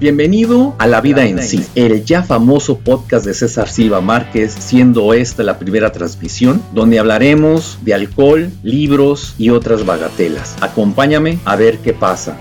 Bienvenido a La Vida en Sí, el ya famoso podcast de César Silva Márquez, siendo esta la primera transmisión, donde hablaremos de alcohol, libros y otras bagatelas. Acompáñame a ver qué pasa.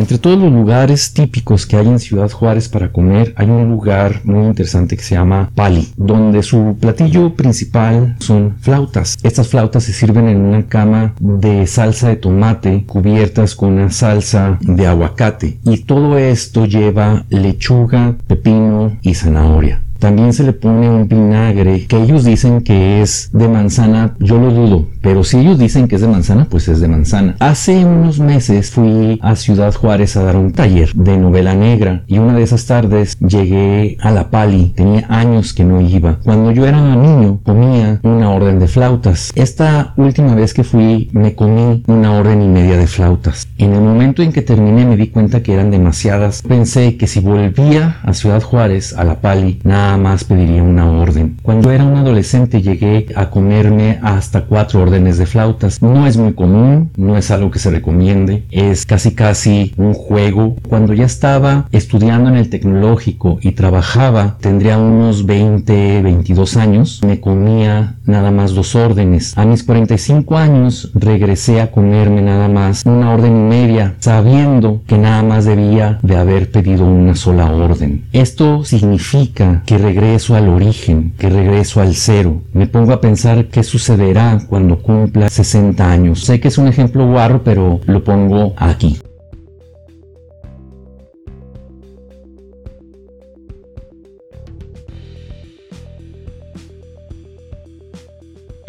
Entre todos los lugares típicos que hay en Ciudad Juárez para comer, hay un lugar muy interesante que se llama Pali, donde su platillo principal son flautas. Estas flautas se sirven en una cama de salsa de tomate cubiertas con una salsa de aguacate y todo esto lleva lechuga, pepino y zanahoria. También se le pone un vinagre que ellos dicen que es de manzana, yo lo dudo, pero si ellos dicen que es de manzana, pues es de manzana. Hace unos meses fui a Ciudad Juárez a dar un taller de novela negra y una de esas tardes llegué a la Pali, tenía años que no iba. Cuando yo era niño comía una orden de flautas. Esta última vez que fui me comí una orden y media de flautas. En el momento en que terminé me di cuenta que eran demasiadas. Pensé que si volvía a Ciudad Juárez, a la Pali, nada más pediría una orden. Cuando era un adolescente llegué a comerme hasta cuatro órdenes de flautas. No es muy común, no es algo que se recomiende, es casi casi un juego. Cuando ya estaba estudiando en el tecnológico y trabajaba, tendría unos 20, 22 años, me comía nada más dos órdenes. A mis 45 años regresé a comerme nada más una orden y media, sabiendo que nada más debía de haber pedido una sola orden. Esto significa que regreso al origen, que regreso al cero. Me pongo a pensar qué sucederá cuando cumpla 60 años. Sé que es un ejemplo guarro, pero lo pongo aquí.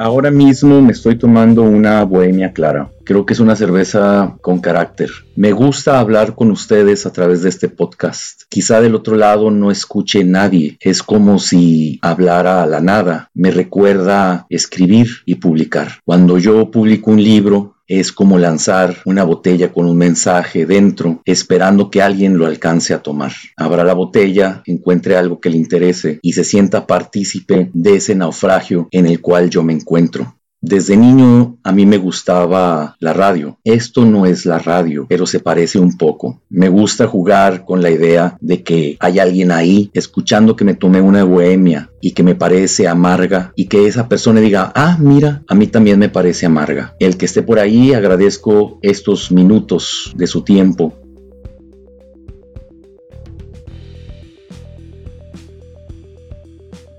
Ahora mismo me estoy tomando una Bohemia Clara. Creo que es una cerveza con carácter. Me gusta hablar con ustedes a través de este podcast. Quizá del otro lado no escuche nadie. Es como si hablara a la nada. Me recuerda escribir y publicar. Cuando yo publico un libro, es como lanzar una botella con un mensaje dentro, esperando que alguien lo alcance a tomar. Abra la botella, encuentre algo que le interese y se sienta partícipe de ese naufragio en el cual yo me encuentro. Desde niño a mí me gustaba la radio. Esto no es la radio, pero se parece un poco. Me gusta jugar con la idea de que hay alguien ahí escuchando que me tomé una bohemia y que me parece amarga y que esa persona diga, ah, mira, a mí también me parece amarga. El que esté por ahí agradezco estos minutos de su tiempo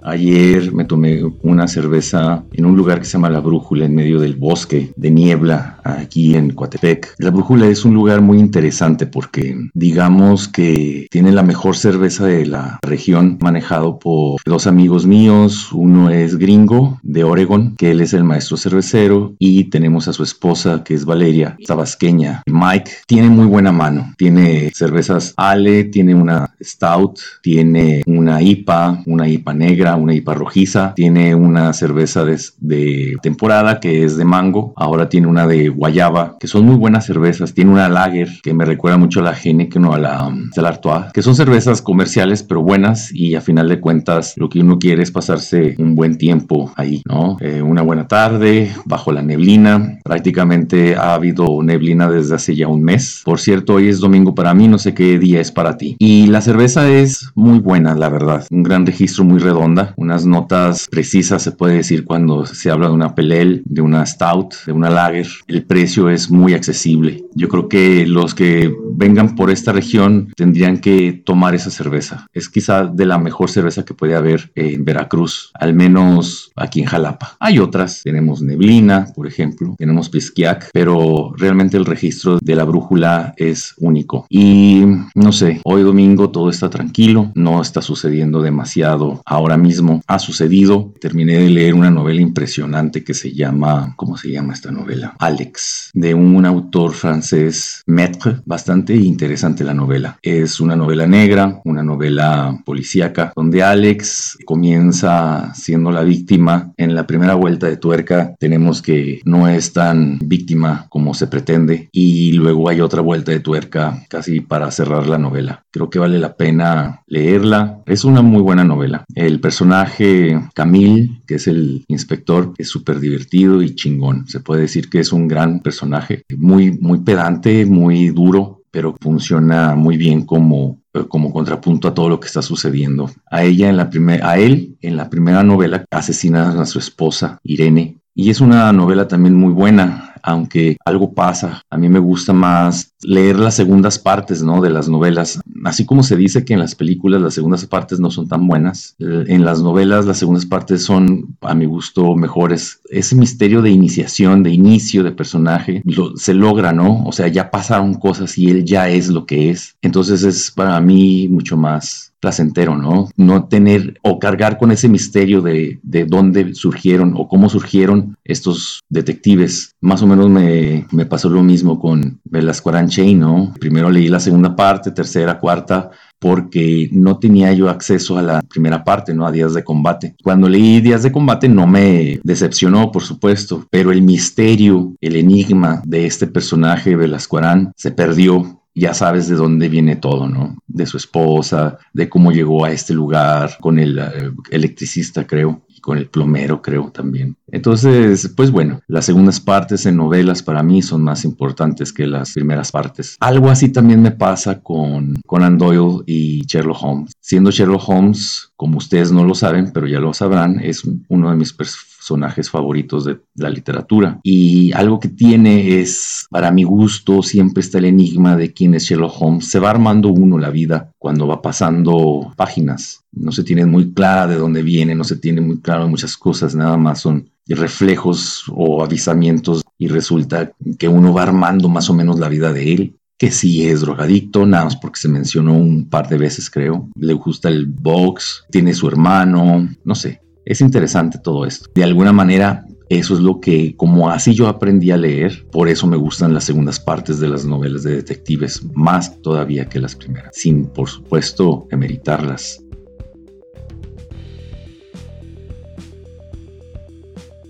Ayer me tomé una cerveza en un lugar que se llama La Brújula, en medio del bosque de niebla, aquí en Coatepec. La Brújula es un lugar muy interesante porque digamos que tiene la mejor cerveza de la región, manejado por dos amigos míos. Uno es gringo de Oregon, que él es el maestro cervecero, y tenemos a su esposa, que es Valeria, tabasqueña. Mike tiene muy buena mano. Tiene cervezas Ale, tiene una Stout, tiene una IPA, una IPA negra una IPA rojiza, tiene una cerveza de, temporada que es de mango, ahora tiene una de guayaba, que son muy buenas cervezas, tiene una lager que me recuerda mucho a la Heineken o a la, um, Artois, que son cervezas comerciales pero buenas y a final de cuentas lo que uno quiere es pasarse un buen tiempo ahí, ¿no? Eh, una buena tarde bajo la neblina, prácticamente ha habido neblina desde hace ya un mes, por cierto hoy es domingo para mí, no sé qué día es para ti. Y la cerveza es muy buena la verdad, un gran registro muy redonda unas notas precisas se puede decir cuando se habla de una pelel, de una stout, de una lager. El precio es muy accesible. Yo creo que los que vengan por esta región tendrían que tomar esa cerveza. Es quizá de la mejor cerveza que puede haber en Veracruz, al menos aquí en Jalapa. Hay otras, tenemos Neblina, por ejemplo, tenemos Pisquiac, pero realmente el registro de la brújula es único. Y no sé, hoy domingo todo está tranquilo, no está sucediendo demasiado ahora mismo ha sucedido. Terminé de leer una novela impresionante que se llama, ¿cómo se llama esta novela? Alex, de un autor francés, Maître. Bastante interesante la novela. Es una novela negra, una novela policíaca, donde Alex comienza siendo la víctima. En la primera vuelta de tuerca tenemos que no es tan víctima como se pretende y luego hay otra vuelta de tuerca casi para cerrar la novela. Creo que vale la pena leerla. Es una muy buena novela. El personaje personaje Camille, que es el inspector, es súper divertido y chingón. Se puede decir que es un gran personaje, muy, muy pedante, muy duro, pero funciona muy bien como, como contrapunto a todo lo que está sucediendo. A ella en la primera, a él en la primera novela asesinan a su esposa Irene y es una novela también muy buena aunque algo pasa. A mí me gusta más leer las segundas partes, ¿no? De las novelas. Así como se dice que en las películas las segundas partes no son tan buenas, eh, en las novelas las segundas partes son, a mi gusto, mejores. Ese misterio de iniciación, de inicio de personaje, se logra, ¿no? O sea, ya pasaron cosas y él ya es lo que es. Entonces es para mí mucho más placentero, ¿no? No tener o cargar con ese misterio de, de dónde surgieron o cómo surgieron estos detectives. Más o menos me, me pasó lo mismo con Velasco Chain, ¿no? Primero leí la segunda parte, tercera, cuarta, porque no tenía yo acceso a la primera parte, ¿no? A Días de Combate. Cuando leí Días de Combate no me decepcionó, por supuesto, pero el misterio, el enigma de este personaje, Velasco se perdió ya sabes de dónde viene todo, ¿no? De su esposa, de cómo llegó a este lugar, con el eh, electricista, creo, y con el plomero, creo también. Entonces, pues bueno, las segundas partes en novelas para mí son más importantes que las primeras partes. Algo así también me pasa con Conan Doyle y Sherlock Holmes. Siendo Sherlock Holmes, como ustedes no lo saben, pero ya lo sabrán, es uno de mis personajes favoritos de la literatura. Y algo que tiene es, para mi gusto, siempre está el enigma de quién es Sherlock Holmes. Se va armando uno la vida cuando va pasando páginas. No se tiene muy clara de dónde viene, no se tiene muy claro muchas cosas, nada más son reflejos o avisamientos y resulta que uno va armando más o menos la vida de él que sí es drogadicto, nada más porque se mencionó un par de veces, creo. Le gusta el box, tiene su hermano, no sé. Es interesante todo esto. De alguna manera, eso es lo que, como así yo aprendí a leer, por eso me gustan las segundas partes de las novelas de detectives, más todavía que las primeras, sin, por supuesto, emeritarlas.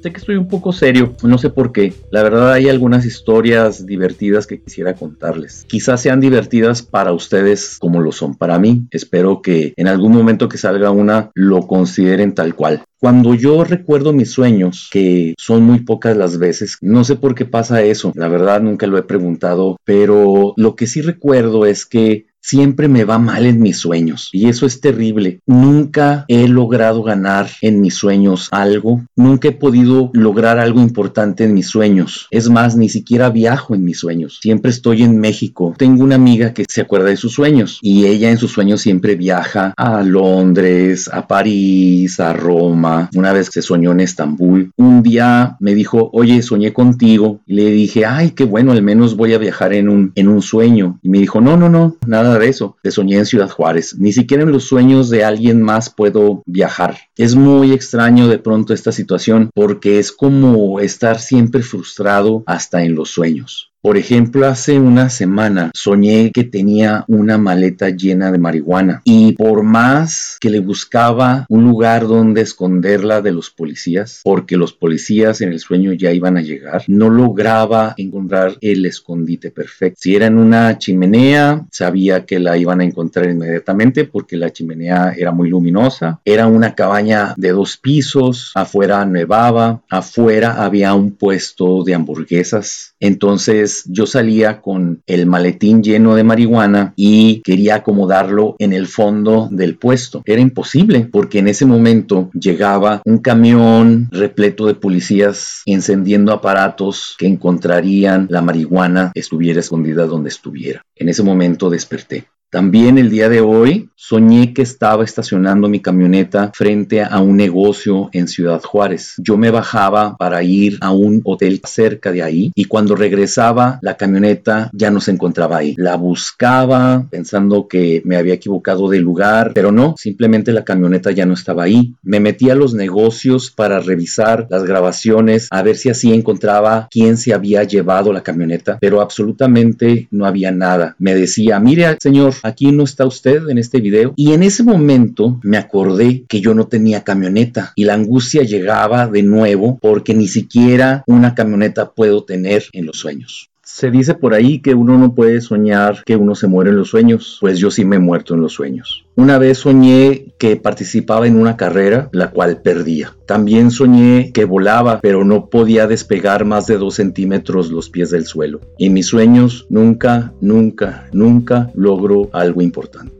Que estoy un poco serio, no sé por qué. La verdad hay algunas historias divertidas que quisiera contarles. Quizás sean divertidas para ustedes como lo son para mí. Espero que en algún momento que salga una lo consideren tal cual. Cuando yo recuerdo mis sueños, que son muy pocas las veces, no sé por qué pasa eso, la verdad nunca lo he preguntado, pero lo que sí recuerdo es que siempre me va mal en mis sueños y eso es terrible. Nunca he logrado ganar en mis sueños algo, nunca he podido lograr algo importante en mis sueños. Es más, ni siquiera viajo en mis sueños. Siempre estoy en México. Tengo una amiga que se acuerda de sus sueños y ella en sus sueños siempre viaja a Londres, a París, a Roma. Una vez se soñó en Estambul, un día me dijo, oye, soñé contigo. Le dije, ay, qué bueno, al menos voy a viajar en un, en un sueño. Y me dijo, no, no, no, nada de eso. Te soñé en Ciudad Juárez. Ni siquiera en los sueños de alguien más puedo viajar. Es muy extraño de pronto esta situación porque es como estar siempre frustrado hasta en los sueños. Por ejemplo, hace una semana soñé que tenía una maleta llena de marihuana y por más que le buscaba un lugar donde esconderla de los policías, porque los policías en el sueño ya iban a llegar, no lograba encontrar el escondite perfecto. Si era en una chimenea, sabía que la iban a encontrar inmediatamente porque la chimenea era muy luminosa. Era una cabaña de dos pisos, afuera nevaba, afuera había un puesto de hamburguesas. Entonces yo salía con el maletín lleno de marihuana y quería acomodarlo en el fondo del puesto. Era imposible porque en ese momento llegaba un camión repleto de policías encendiendo aparatos que encontrarían la marihuana estuviera escondida donde estuviera. En ese momento desperté. También el día de hoy soñé que estaba estacionando mi camioneta frente a un negocio en Ciudad Juárez. Yo me bajaba para ir a un hotel cerca de ahí y cuando regresaba la camioneta ya no se encontraba ahí. La buscaba pensando que me había equivocado de lugar, pero no, simplemente la camioneta ya no estaba ahí. Me metí a los negocios para revisar las grabaciones, a ver si así encontraba quién se había llevado la camioneta, pero absolutamente no había nada. Me decía, mire señor, aquí no está usted en este video. Y en ese momento me acordé que yo no tenía camioneta y la angustia llegaba de nuevo porque ni siquiera una camioneta puedo tener en los sueños. Se dice por ahí que uno no puede soñar que uno se muere en los sueños, pues yo sí me he muerto en los sueños. Una vez soñé que participaba en una carrera, la cual perdía. También soñé que volaba, pero no podía despegar más de dos centímetros los pies del suelo. Y mis sueños nunca, nunca, nunca logro algo importante.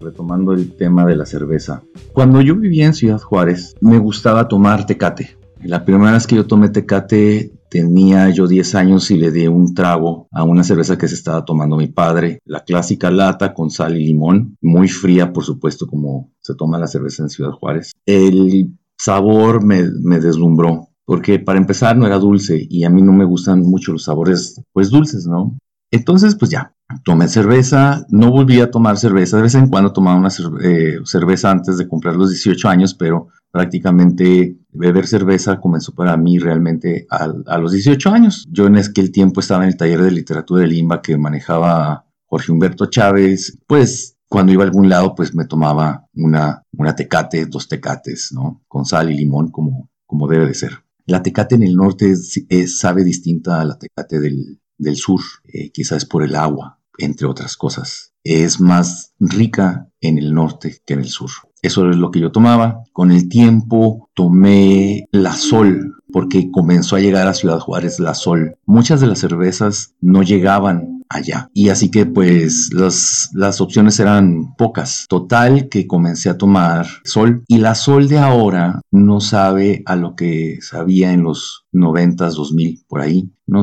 retomando el tema de la cerveza. Cuando yo vivía en Ciudad Juárez, me gustaba tomar tecate. La primera vez que yo tomé tecate tenía yo 10 años y le di un trago a una cerveza que se estaba tomando mi padre, la clásica lata con sal y limón, muy fría por supuesto como se toma la cerveza en Ciudad Juárez. El sabor me, me deslumbró porque para empezar no era dulce y a mí no me gustan mucho los sabores pues dulces, ¿no? Entonces pues ya, tomé cerveza, no volví a tomar cerveza, de vez en cuando tomaba una eh, cerveza antes de comprar los 18 años, pero prácticamente beber cerveza comenzó para mí realmente a, los 18 años. Yo en aquel tiempo estaba en el taller de literatura de Limba que manejaba Jorge Humberto Chávez, pues cuando iba a algún lado pues me tomaba una, una tecate, dos tecates, ¿no? Con sal y limón como, como debe de ser. La tecate en el norte es, sabe distinta a la tecate del, del sur, eh, quizás por el agua, entre otras cosas. Es más rica en el norte que en el sur. Eso es lo que yo tomaba. Con el tiempo tomé la Sol, porque comenzó a llegar a Ciudad Juárez la Sol. Muchas de las cervezas no llegaban allá. Y así que pues las, las opciones eran pocas. Total que comencé a tomar Sol. Y la Sol de ahora no sabe a lo que sabía en los 90, 2000, por ahí. No,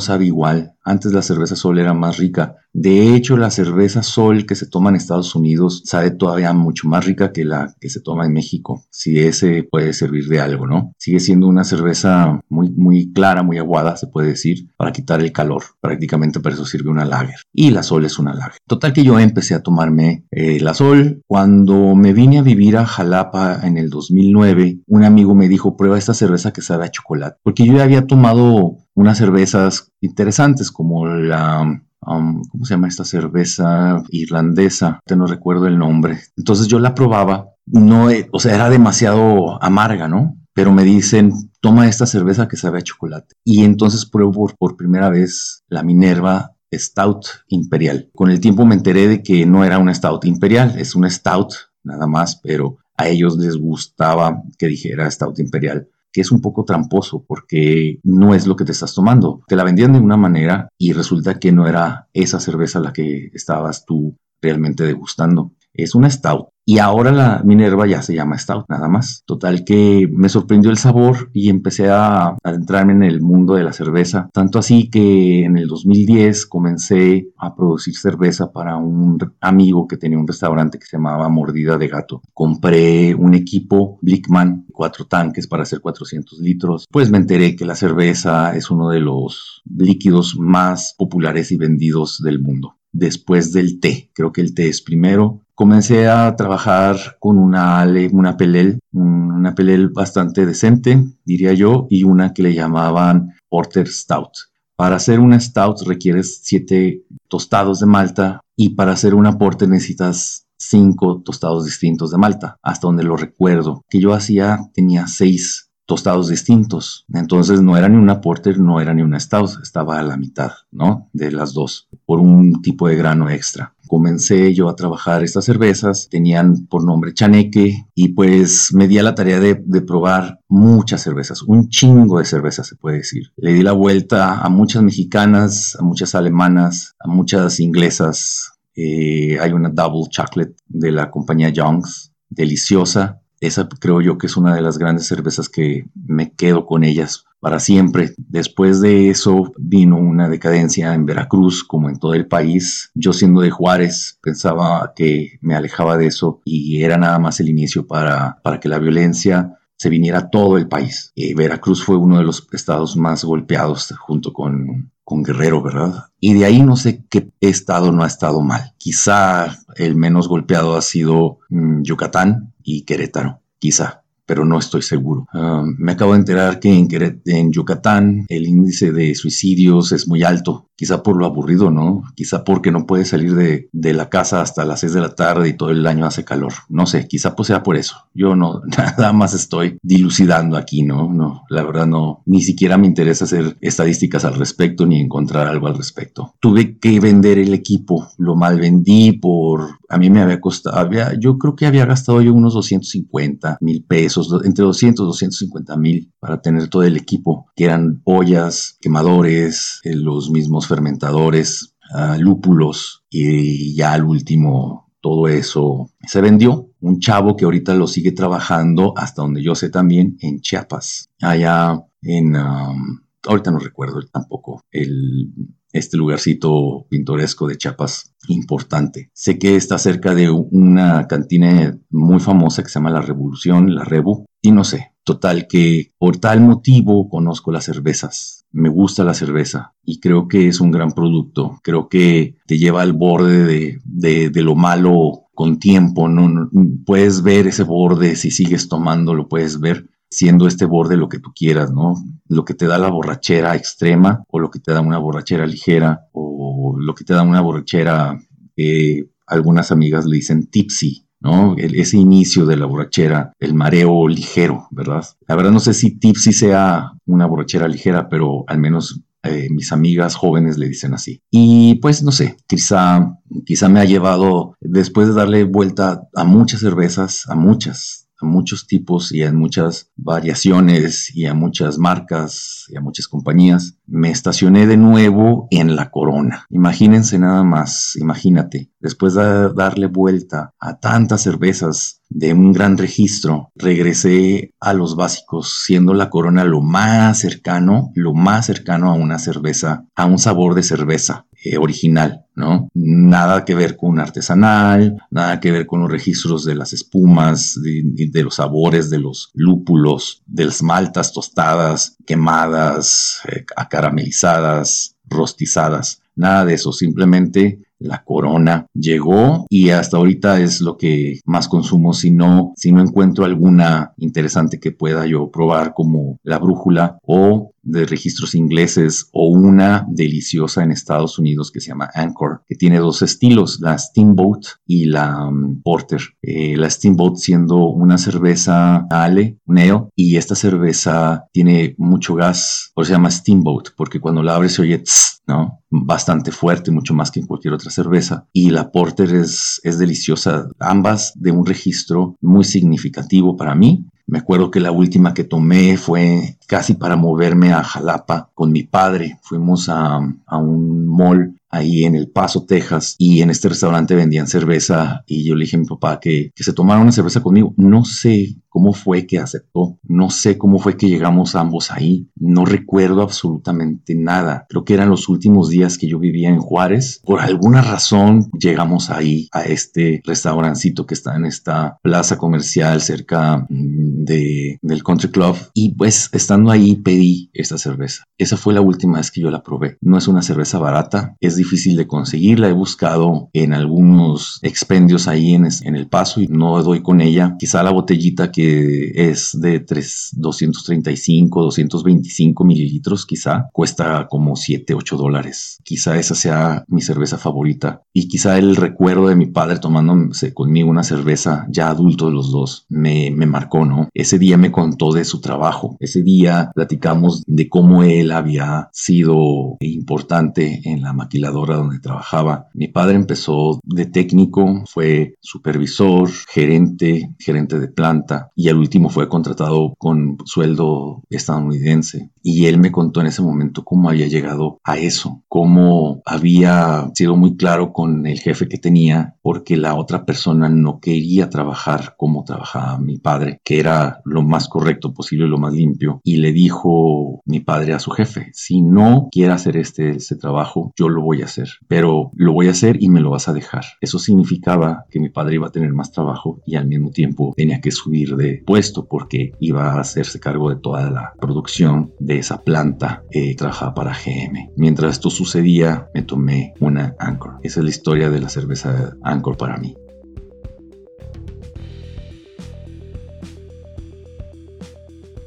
sabe igual. Antes la cerveza Sol era más rica. De hecho, la cerveza Sol que se toma en Estados Unidos sabe todavía mucho más rica que la que se toma en México. Si ese puede servir de algo, ¿no? Sigue siendo una cerveza muy, muy clara, muy aguada, se puede decir, para quitar el calor. Prácticamente para eso sirve una lager. Y la Sol es una lager. Total que yo empecé a tomarme eh, la Sol. Cuando me vine a vivir a Jalapa en el 2009, un amigo me dijo, prueba esta cerveza que sabe a chocolate. Porque yo ya había tomado unas cervezas interesantes como la um, ¿cómo se llama esta cerveza irlandesa? Te no recuerdo el nombre. Entonces yo la probaba, no, o sea, era demasiado amarga, ¿no? Pero me dicen, toma esta cerveza que sabe a chocolate. Y entonces pruebo por, primera vez la Minerva Stout Imperial. Con el tiempo me enteré de que no era una Stout Imperial, es una Stout nada más, pero a ellos les gustaba que dijera Stout Imperial que es un poco tramposo porque no es lo que te estás tomando. Te la vendían de una manera y resulta que no era esa cerveza la que estabas tú realmente degustando. Es una stout. Y ahora la Minerva ya se llama Stout, nada más. Total que me sorprendió el sabor y empecé a adentrarme en el mundo de la cerveza. Tanto así que en el 2010 comencé a producir cerveza para un amigo que tenía un restaurante que se llamaba Mordida de Gato. Compré un equipo Blickman, cuatro tanques para hacer 400 litros. Pues me enteré que la cerveza es uno de los líquidos más populares y vendidos del mundo después del té. Creo que el té es primero, comencé a trabajar con una Ale, una Pelel, una Pelel bastante decente, diría yo, y una que le llamaban Porter Stout. Para hacer una Stout requieres siete tostados de malta y para hacer una Porter necesitas cinco tostados distintos de malta, hasta donde lo recuerdo. Que yo hacía tenía seis tostados distintos. Entonces no era ni una porter, no era ni una stout, estaba a la mitad, ¿no? De las dos, por un tipo de grano extra. Comencé yo a trabajar estas cervezas, tenían por nombre Chaneque y pues me di a la tarea de, probar muchas cervezas, un chingo de cervezas se puede decir. Le di la vuelta a muchas mexicanas, a muchas alemanas, a muchas inglesas. Eh, hay una double chocolate de la compañía Young's, deliciosa esa creo yo que es una de las grandes cervezas que me quedo con ellas para siempre. Después de eso vino una decadencia en Veracruz, como en todo el país. Yo siendo de Juárez, pensaba que me alejaba de eso y era nada más el inicio para, para que la violencia se viniera a todo el país. Eh, Veracruz fue uno de los estados más golpeados junto con, con Guerrero, ¿verdad? Y de ahí no sé qué estado no ha estado mal. Quizá el menos golpeado ha sido mm, Yucatán y Querétaro, quizá pero no estoy seguro. Ah, me acabo de enterar que en, Yucatán el índice de suicidios es muy alto, quizá por lo aburrido, ¿no? Quizá porque no puedes salir de, de la casa hasta las 6 de la tarde y todo el año hace calor. No sé, quizá pues sea por eso. Yo no, nada más estoy dilucidando aquí, ¿no? No, la verdad no, ni siquiera me interesa hacer estadísticas al respecto ni encontrar algo al respecto. Tuve que vender el equipo, lo mal vendí por, a mí me había costado, había, yo creo que había gastado yo unos 250 mil pesos, entre 200 y 250 mil para tener todo el equipo, que eran ollas, quemadores, eh, los mismos fermentadores, ah, lúpulos y ya al último todo eso se vendió. Un chavo que ahorita lo sigue trabajando, hasta donde yo sé también, en Chiapas. Allá en, um, ahorita no recuerdo tampoco, el, este lugarcito pintoresco de Chiapas importante. Sé que está cerca de una cantina muy famosa que se llama La Revolución, la Rebu, y no sé, total que por tal motivo conozco las cervezas. Me gusta la cerveza y creo que es un gran producto. Creo que te lleva al borde de, de lo malo con tiempo, ¿no? Puedes ver ese borde, si sigues tomando, lo puedes ver siendo este borde lo que tú quieras, ¿no? Lo que te da la borrachera extrema o lo que te da una borrachera ligera o lo que te da una borrachera que algunas amigas le dicen tipsy, ¿no? ese inicio de la borrachera, el mareo ligero, ¿verdad? La verdad no sé si tipsy sea una borrachera ligera, pero al menos eh, mis amigas jóvenes le dicen así. Y pues no sé, quizá, quizá me ha llevado, después de darle vuelta a muchas cervezas, a muchas, a muchos tipos y a muchas variaciones y a muchas marcas y a muchas compañías, me estacioné de nuevo en la corona. Imagínense nada más, imagínate, después de darle vuelta a tantas cervezas de un gran registro, regresé a los básicos, siendo la corona lo más cercano, lo más cercano a una cerveza, a un sabor de cerveza eh, original, ¿no? Nada que ver con artesanal, nada que ver con los registros de las espumas, de, los sabores de los lúpulos, de las maltas tostadas, quemadas, eh, acaramelizadas, rostizadas. Nada de eso, simplemente la corona llegó y hasta ahorita es lo que más consumo si no, si no encuentro alguna interesante que pueda yo probar como la brújula o de registros ingleses o una deliciosa en Estados Unidos que se llama Anchor, que tiene dos estilos, la Steamboat y la um, Porter. Eh, la Steamboat siendo una cerveza Ale, Neo, y esta cerveza tiene mucho gas, por se llama Steamboat, porque cuando la abres se oye tss, ¿no? Bastante fuerte, mucho más que en cualquier otra cerveza. Y la Porter es, es deliciosa, ambas de un registro muy significativo para mí. Me acuerdo que la última que tomé fue casi para moverme a Jalapa con mi padre. Fuimos a, a un mall ahí en El Paso, Texas, y en este restaurante vendían cerveza y yo le dije a mi papá que, que se tomara una cerveza conmigo. No sé cómo fue que aceptó, no sé cómo fue que llegamos ambos ahí, no recuerdo absolutamente nada. Creo que eran los últimos días que yo vivía en Juárez. Por alguna razón llegamos ahí a este restaurancito que está en esta plaza comercial cerca mm, de, del Country Club y pues estando ahí pedí esta cerveza. Esa fue la última vez que yo la probé. No es una cerveza barata, es difícil de conseguirla. He buscado en algunos expendios ahí en, en El Paso y no doy con ella. Quizá la botellita que es de 3, 235, 225 mililitros, quizá cuesta como 7, 8 dólares. Quizá esa sea mi cerveza favorita. Y quizá el recuerdo de mi padre tomándose conmigo una cerveza, ya adulto de los dos, me, me marcó, ¿no? Ese día me contó de su trabajo. Ese día platicamos de cómo él había sido importante en la maquiladora donde trabajaba. Mi padre empezó de técnico, fue supervisor, gerente, gerente de planta y al último fue contratado con sueldo estadounidense. Y él me contó en ese momento cómo había llegado a eso, cómo había sido muy claro con el jefe que tenía, porque la otra persona no quería trabajar como trabajaba mi padre, que era lo más correcto posible, lo más limpio. Y le dijo mi padre a su jefe, si no quiere hacer este, este trabajo, yo lo voy hacer, pero lo voy a hacer y me lo vas a dejar. Eso significaba que mi padre iba a tener más trabajo y al mismo tiempo tenía que subir de puesto porque iba a hacerse cargo de toda la producción de esa planta que trabajaba para GM. Mientras esto sucedía, me tomé una Anchor. Esa es la historia de la cerveza Anchor para mí.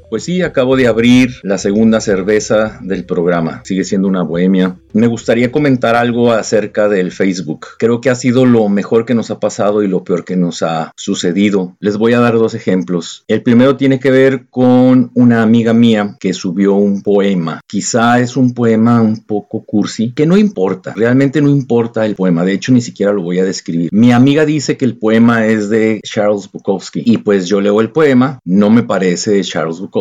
Pues sí, acabo de abrir la segunda cerveza del programa. Sigue siendo una bohemia. Me gustaría comentar algo acerca del Facebook. Creo que ha sido lo mejor que nos ha pasado y lo peor que nos ha sucedido. Les voy a dar dos ejemplos. El primero tiene que ver con una amiga mía que subió un poema. Quizá es un poema un poco cursi, que no importa. Realmente no importa el poema. De hecho, ni siquiera lo voy a describir. Mi amiga dice que el poema es de Charles Bukowski. Y pues yo leo el poema. No me parece de Charles Bukowski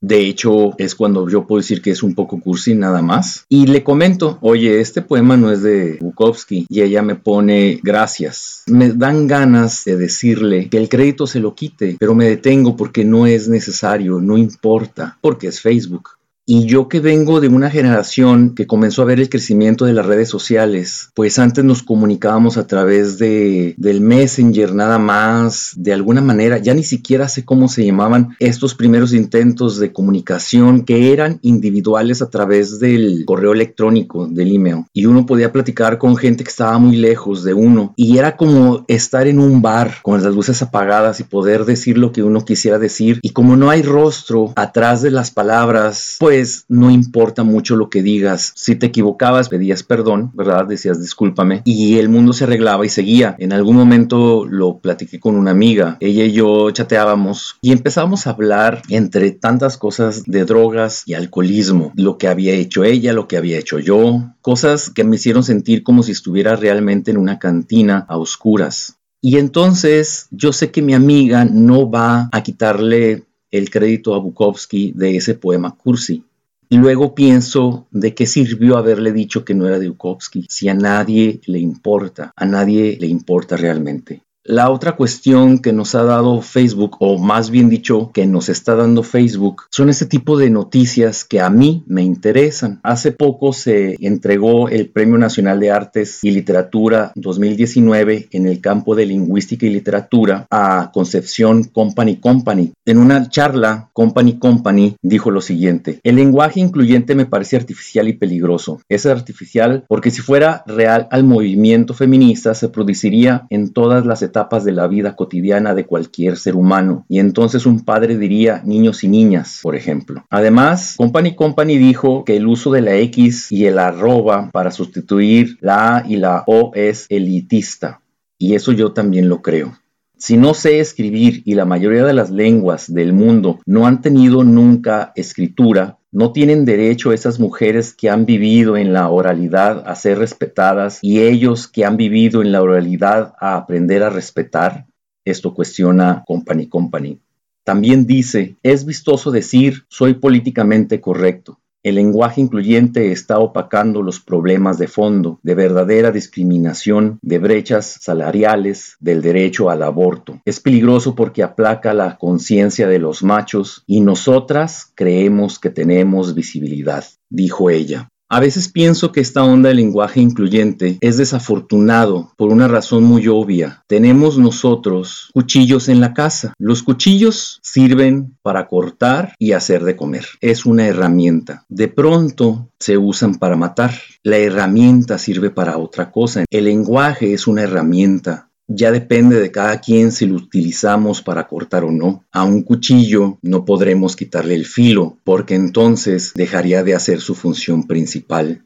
De hecho, es cuando yo puedo decir que es un poco cursi nada más. Y le comento, oye, este poema no es de Bukowski. Y ella me pone gracias. Me dan ganas de decirle que el crédito se lo quite, pero me detengo porque no es necesario, no importa, porque es Facebook. Y yo que vengo de una generación que comenzó a ver el crecimiento de las redes sociales, pues antes nos comunicábamos a través de, del Messenger nada más, de alguna manera, ya ni siquiera sé cómo se llamaban estos primeros intentos de comunicación que eran individuales a través del correo electrónico, del email. Y uno podía platicar con gente que estaba muy lejos de uno. Y era como estar en un bar con las luces apagadas y poder decir lo que uno quisiera decir. Y como no hay rostro atrás de las palabras, pues pues, no importa mucho lo que digas. Si te equivocabas, pedías perdón, ¿verdad? Decías discúlpame y el mundo se arreglaba y seguía. En algún momento lo platiqué con una amiga. Ella y yo chateábamos y empezamos a hablar entre tantas cosas de drogas y alcoholismo. Lo que había hecho ella, lo que había hecho yo. Cosas que me hicieron sentir como si estuviera realmente en una cantina a oscuras. Y entonces yo sé que mi amiga no va a quitarle el crédito a Bukowski de ese poema Cursi. Y luego pienso de qué sirvió haberle dicho que no era de Bukowski, si a nadie le importa, a nadie le importa realmente. La otra cuestión que nos ha dado Facebook, o más bien dicho, que nos está dando Facebook, son ese tipo de noticias que a mí me interesan. Hace poco se entregó el Premio Nacional de Artes y Literatura 2019 en el campo de lingüística y literatura a Concepción Company Company. En una charla, Company Company dijo lo siguiente, el lenguaje incluyente me parece artificial y peligroso. Es artificial porque si fuera real al movimiento feminista se produciría en todas las etapas etapas de la vida cotidiana de cualquier ser humano. Y entonces un padre diría niños y niñas, por ejemplo. Además, Company Company dijo que el uso de la X y el arroba para sustituir la A y la O es elitista. Y eso yo también lo creo. Si no sé escribir y la mayoría de las lenguas del mundo no han tenido nunca escritura, no tienen derecho esas mujeres que han vivido en la oralidad a ser respetadas y ellos que han vivido en la oralidad a aprender a respetar. Esto cuestiona Company Company. También dice, es vistoso decir soy políticamente correcto. El lenguaje incluyente está opacando los problemas de fondo, de verdadera discriminación, de brechas salariales, del derecho al aborto. Es peligroso porque aplaca la conciencia de los machos y nosotras creemos que tenemos visibilidad, dijo ella. A veces pienso que esta onda de lenguaje incluyente es desafortunado por una razón muy obvia. Tenemos nosotros cuchillos en la casa. Los cuchillos sirven para cortar y hacer de comer. Es una herramienta. De pronto se usan para matar. La herramienta sirve para otra cosa. El lenguaje es una herramienta ya depende de cada quien si lo utilizamos para cortar o no. A un cuchillo no podremos quitarle el filo porque entonces dejaría de hacer su función principal.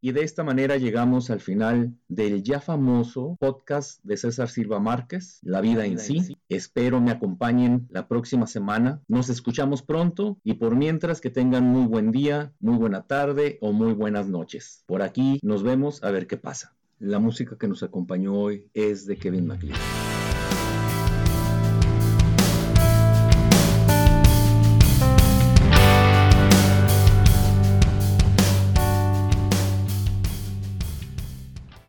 Y de esta manera llegamos al final del ya famoso podcast de César Silva Márquez, La vida en sí. Espero me acompañen la próxima semana. Nos escuchamos pronto y por mientras que tengan muy buen día, muy buena tarde o muy buenas noches. Por aquí nos vemos a ver qué pasa. La música que nos acompañó hoy es de Kevin MacLeod.